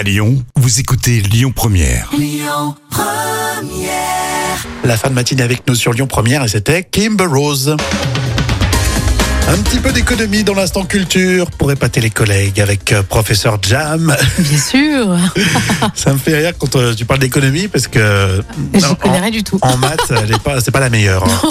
À Lyon, vous écoutez Lyon Première. La fin de matinée avec nous sur Lyon Première et c'était Kimber Rose. Un petit peu d'économie dans l'instant culture pour épater les collègues avec euh, professeur Jam. Bien sûr. Ça me fait rire quand euh, tu parles d'économie parce que Je en- connais rien du tout. en maths, c'est pas la meilleure. hein.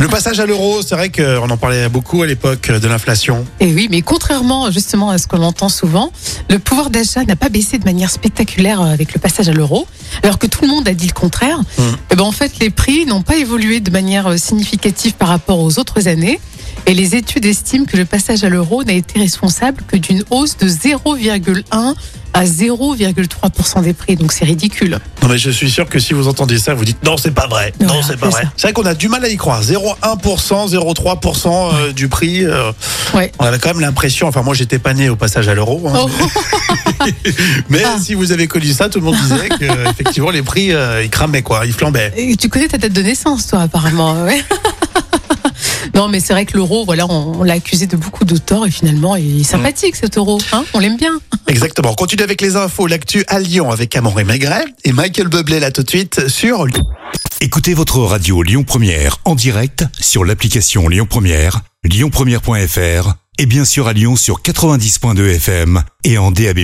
Le passage à l'euro, c'est vrai qu'on en parlait beaucoup à l'époque de l'inflation. Et oui, mais contrairement justement à ce qu'on entend souvent, le pouvoir d'achat n'a pas baissé de manière spectaculaire avec le passage à l'euro, alors que tout le monde a dit le contraire. Mm. Et ben en fait, les prix n'ont pas évolué de manière euh, significative par rapport aux autres années. Et les études estiment que le passage à l'euro n'a été responsable que d'une hausse de 0,1 à 0,3% des prix. Donc c'est ridicule. Non mais je suis sûr que si vous entendez ça, vous dites non c'est pas vrai, non Voilà, c'est pas vrai. C'est vrai qu'on a du mal à y croire. 0,1%, 0,3% euh, du prix. euh, Ouais. On avait quand même l'impression, enfin moi j'étais pas né au passage à l'euro, hein, Oh. mais Ah. si vous avez connu ça, tout le monde disait que effectivement les prix euh, ils cramaient quoi, ils flambaient. Et tu connais ta date de naissance, toi, apparemment. ouais. Non, mais c'est vrai que l'euro, voilà, on, on l'a accusé de beaucoup de torts et finalement, il est sympathique cet euro. Hein on l'aime bien. Exactement. On continue avec les infos, l'actu à Lyon avec Amaury Maigret et Michael Bublé là tout de suite sur Écoutez votre radio Lyon Première en direct sur l'application Lyon Première, lyonpremière.fr et bien sûr à Lyon sur 90.2 FM et en DAB+.